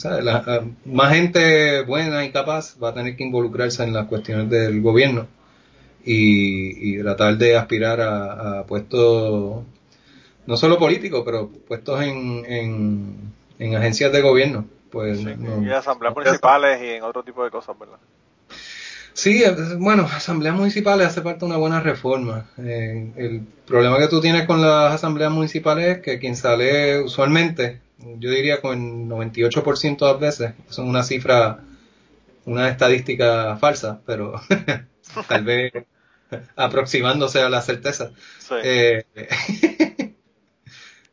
más gente buena y capaz va a tener que involucrarse en las cuestiones del gobierno y, tratar de aspirar a, puestos, no solo políticos, pero puestos en, en agencias de gobierno pues y en asambleas municipales y en otro tipo de cosas, ¿verdad? Sí, bueno, asambleas municipales hace falta una buena reforma. Eh, el problema que tú tienes con las asambleas municipales es que quien sale usualmente, yo diría con el 98% de las veces, son una cifra, una estadística falsa, pero tal vez aproximándose a la certeza. Sí. Eh,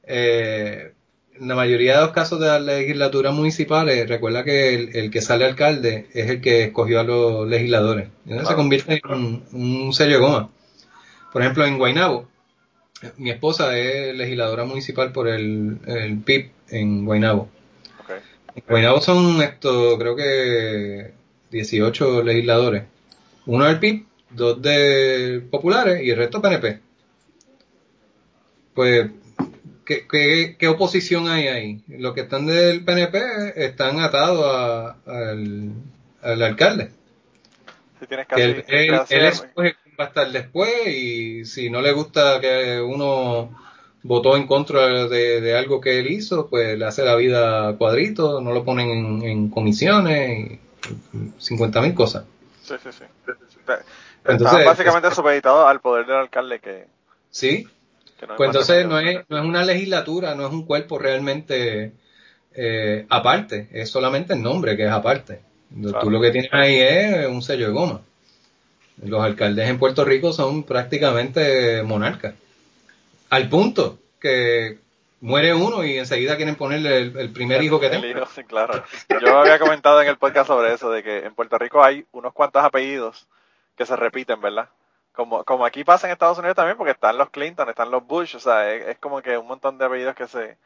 eh, la mayoría de los casos de las legislaturas municipales, recuerda que el, que sale alcalde es el que escogió a los legisladores. Entonces se convierte en un, sello de goma. Por ejemplo, en Guaynabo, mi esposa es legisladora municipal por el, el PIB en Guaynabo. En Guaynabo son esto, creo que 18 legisladores. Uno del PIB, dos de populares y el resto PNP. Pues ¿Qué, oposición hay ahí? Los que están del PNP están atados al, alcalde. que él, va a estar después y si no le gusta que uno votó en contra de, algo que él hizo, pues le hace la vida cuadrito, no lo ponen en, comisiones y 50 mil cosas. Sí, sí, sí. Entonces, básicamente supeditado al poder del alcalde que... Sí, pues entonces no es, no es una legislatura, no es un cuerpo realmente eh, aparte, es solamente el nombre que es aparte. Tú lo que tienes ahí es un sello de goma. Los alcaldes en Puerto Rico son prácticamente monarcas. Al punto que muere uno y enseguida quieren ponerle el, primer hijo que tenga. claro. Yo había comentado en el podcast sobre eso, de que en Puerto Rico hay unos cuantos apellidos que se repiten, ¿verdad? Como, como aquí pasa en Estados Unidos también, porque están los Clinton, están los Bush, o sea, es, como que un montón de apellidos que se,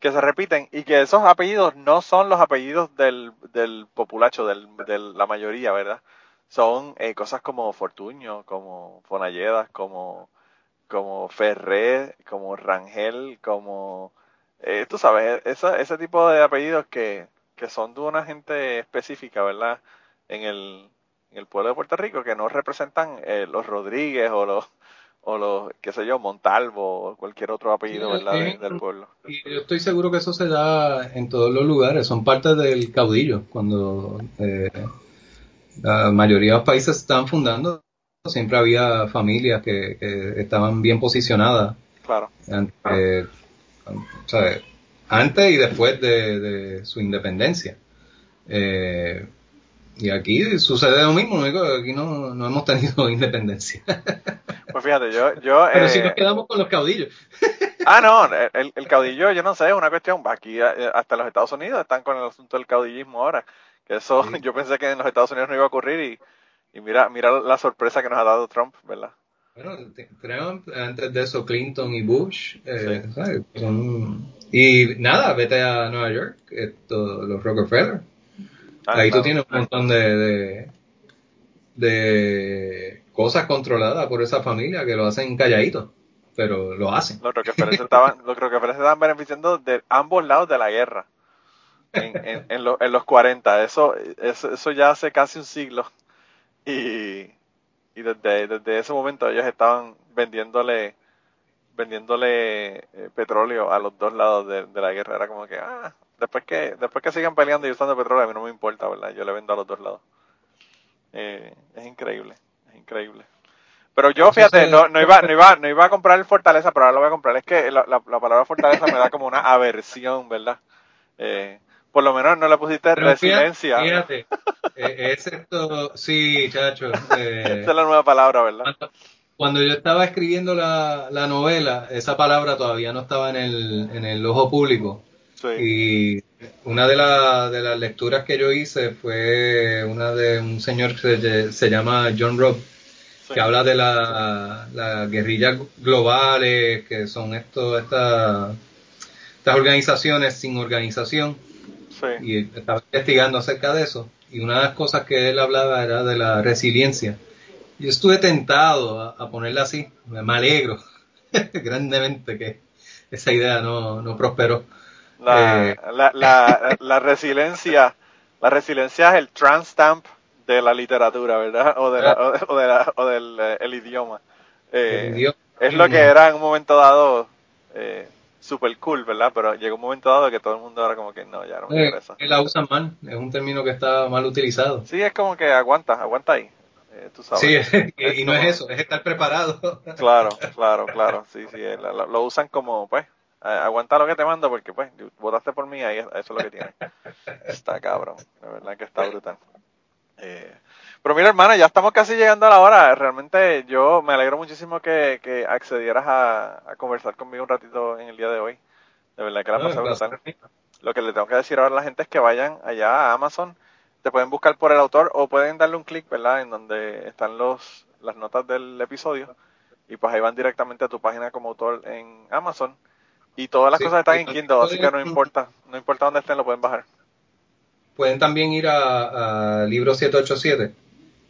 que se repiten y que esos apellidos no son los apellidos del, del populacho, del, de la mayoría, ¿verdad? Son eh, cosas como Fortuño, como Fonalledas, como como Ferré, como Rangel, como, eh, tú sabes, esa, ese tipo de apellidos que, que son de una gente específica, ¿verdad? En el, en el pueblo de Puerto Rico que no representan eh, los Rodríguez o los o los, qué sé yo, Montalvo o cualquier otro apellido ¿verdad? del pueblo. Y yo estoy seguro que eso se da en todos los lugares, son parte del caudillo. Cuando eh, la mayoría de los países estaban fundando, siempre había familias que, estaban bien posicionadas. Claro. Antes, antes y después de, su independencia. Eh, y aquí sucede lo mismo, aquí no, no hemos tenido independencia. Pues fíjate, yo... yo Pero si nos eh, quedamos con los caudillos. Ah, no, el, el, caudillo, yo no sé, es una cuestión, aquí eh, hasta los Estados Unidos están con el asunto del caudillismo ahora, que eso yo pensé que en los Estados Unidos no iba a ocurrir y, y mira, mira la sorpresa que nos ha dado Trump, ¿verdad? Bueno, Trump, antes de eso Clinton y Bush, eh, y nada, vete a Nueva York, esto, los Rockefeller. Ah, Ahí tú tienes un montón de, de, cosas controladas por esa familia que lo hacen calladito, pero lo hacen. Los Rockefeller estaban, los Rockefeller estaban beneficiando de ambos lados de la guerra. En, en, los 40, eso, eso, ya hace casi un siglo. Y, y desde, desde ese momento ellos estaban vendiéndole vendiéndole eh, petróleo a los dos lados de, de, la guerra. Era como que, ah, después que después que sigan peleando y usando petróleo, a mí no me importa, ¿verdad? Yo le vendo a los dos lados. Eh, es increíble, es increíble. Pero yo, fíjate, no, no, iba, no, iba, no iba a comprar el Fortaleza, pero ahora lo voy a comprar. Es que la, la, palabra Fortaleza me da como una aversión, ¿verdad? Eh, por lo menos no le pusiste resiliencia. Fíjate, eh, es esto, sí, chacho. Eh, Esa es la nueva palabra, ¿verdad? Cuando, yo estaba escribiendo la, la novela, esa palabra todavía no estaba en el, en el ojo público. Y una de, de, las lecturas que yo hice fue una de un señor que se, llama John Robb, que habla de las la guerrillas globales, que son esto, estas organizaciones sin organización. Y estaba investigando acerca de eso. Y una de las cosas que él hablaba era de la resiliencia. Yo estuve tentado a, ponerla así. Me alegro grandemente que esa idea no, no prosperó. Eh, la, la, la, resiliencia, la resiliencia es el stamp de la literatura, ¿verdad? O, de o, de la, o del eh, el idioma. Eh, es lo que era en un momento dado eh, super cool, ¿verdad? Pero llegó un momento dado que todo el mundo era como que no, ya no me interesa. la usan mal, es un término que está mal utilizado. Sí, es como que aguanta, aguanta ahí. tú sabes. Sí, y, no es eso, es estar preparado. Claro, claro, claro, sí, sí, lo usan como, pues, aguanta lo que te mando porque pues votaste por mí, ahí eso es lo que tiene. Está cabrón, de verdad que está brutal. Eh, pero mira hermana, ya estamos casi llegando a la hora. Realmente yo me alegro muchísimo que, que accedieras a, conversar conmigo un ratito en el día de hoy. De verdad que la pasé brutal. Lo que le tengo que decir ahora a la gente es que vayan allá a Amazon, te pueden buscar por el autor o pueden darle un clic, ¿verdad? En donde están los las notas del episodio y pues ahí van directamente a tu página como autor en Amazon y todas las cosas están en Kindle, así que no importa, no importa dónde estén, lo pueden bajar. Pueden también ir a, Libro 787.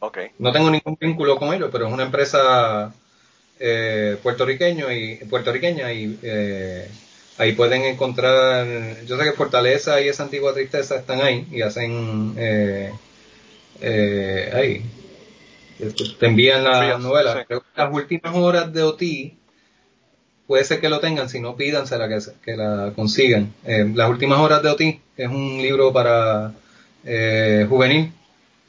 Okay. No tengo ningún vínculo con ellos, pero es una empresa eh, puertorriqueño y, puertorriqueña y eh, ahí pueden encontrar, yo sé que Fortaleza y esa antigua tristeza están ahí y hacen eh, eh ahí, te envían la novela. las últimas horas de OTI puede ser que lo tengan, si no pídansela que, que la consigan. Eh, Las últimas horas de Oti es un libro para eh, juvenil,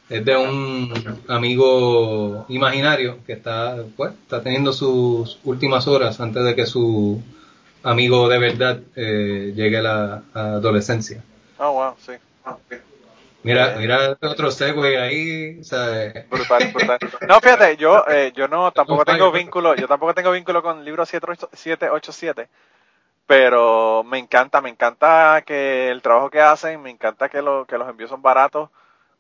es de un amigo imaginario que está, pues, está teniendo sus últimas horas antes de que su amigo de verdad eh, llegue a la adolescencia. Oh, wow, sí. Mira, mira otro segue ahí, Brutal, brutal. No, fíjate, yo, eh, yo no, tampoco tengo vínculo, yo tampoco tengo vínculo con el libro 787, pero me encanta, me encanta que el trabajo que hacen, me encanta que, lo, que los envíos son baratos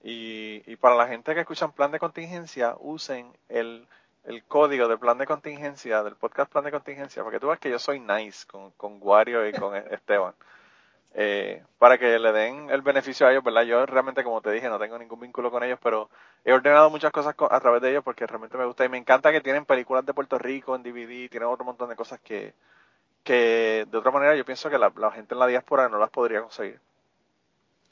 y, y para la gente que escucha plan de contingencia, usen el, el código del plan de contingencia, del podcast plan de contingencia, porque tú ves que yo soy nice con, con Wario y con Esteban. Eh, para que le den el beneficio a ellos, ¿verdad? Yo realmente, como te dije, no tengo ningún vínculo con ellos, pero he ordenado muchas cosas a través de ellos porque realmente me gusta y me encanta que tienen películas de Puerto Rico en DVD, tienen otro montón de cosas que, que de otra manera yo pienso que la, gente en la diáspora no las podría conseguir.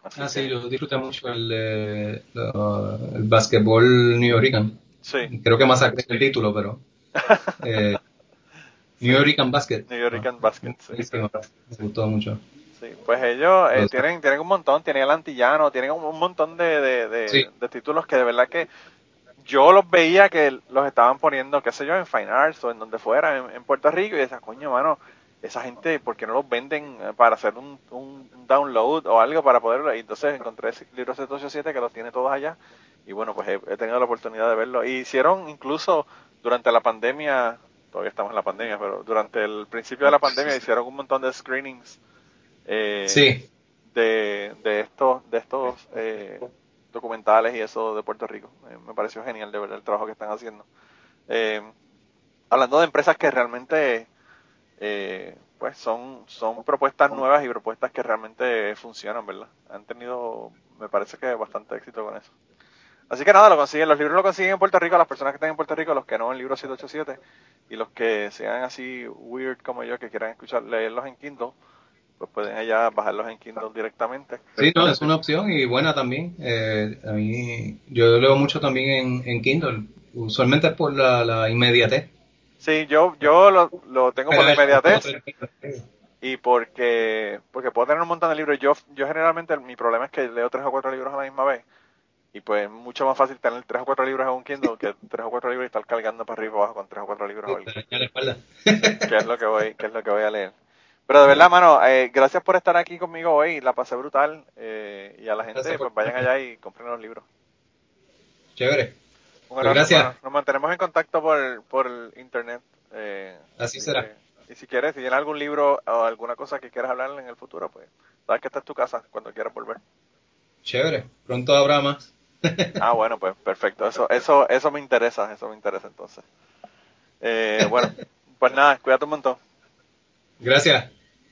ah, sí, yo disfruté mucho el, el, el básquetbol New York. Sí. Creo que más que el título, pero... Eh, New York Basket. New York Basket, sí. Me gustó mucho. Sí, pues ellos eh, tienen, tienen un montón, tienen el antillano, tienen un, montón de, de, títulos que de verdad que yo los veía que los estaban poniendo, qué sé yo, en Fine Arts o en donde fuera, en, Puerto Rico, y decía, coño, mano, esa gente, ¿por qué no los venden eh, para hacer un, un download o algo para poderlo? Y entonces encontré ese libro 787 que los tiene todos allá, y bueno, pues he, tenido la oportunidad de verlo. Y hicieron incluso durante la pandemia, todavía estamos en la pandemia, pero durante el principio de la pandemia hicieron un montón de screenings eh, sí. de, de estos, de estos eh, documentales y eso de Puerto Rico. Eh, me pareció genial de ver el trabajo que están haciendo. Eh, hablando de empresas que realmente pues son, son propuestas nuevas y propuestas que realmente funcionan, ¿verdad? Han tenido, me parece que bastante éxito con eso. Así que nada, lo consiguen, los libros lo consiguen en Puerto Rico, las personas que están en Puerto Rico, los que no en libro 787 y los que sean así weird como yo que quieran escuchar leerlos en Kindle, pues pueden allá bajarlos en Kindle directamente. Sí, no, es una opción y buena también. Eh, a mí, yo leo mucho también en, Kindle, usualmente es por la, inmediatez. Sí, yo, yo lo, lo tengo por la inmediatez y porque, porque puedo tener un montón de libros. Yo, yo generalmente, mi problema es que leo tres o cuatro libros a la misma vez. Y pues es mucho más fácil tener tres o cuatro libros en un Kindle que tres o cuatro libros y estar cargando para arriba y abajo con tres o cuatro libros. que es lo que voy, que es lo que voy a leer. Pero de verdad, mano, eh, gracias por estar aquí conmigo hoy. La pasé brutal. Eh, y a la gente, pues vayan allá y compren los libros. Chévere. Pues gracias. nos mantenemos en contacto por, por internet. Eh, Así será. y si quieres, si tienes algún libro o alguna cosa que quieras hablar en el futuro, pues sabes que esta es tu casa cuando quieras volver. Chévere. Pronto habrá más. ah, bueno, pues perfecto. Eso, eso, eso me interesa. Eso me interesa entonces. bueno, pues nada, cuídate un montón. Gracias.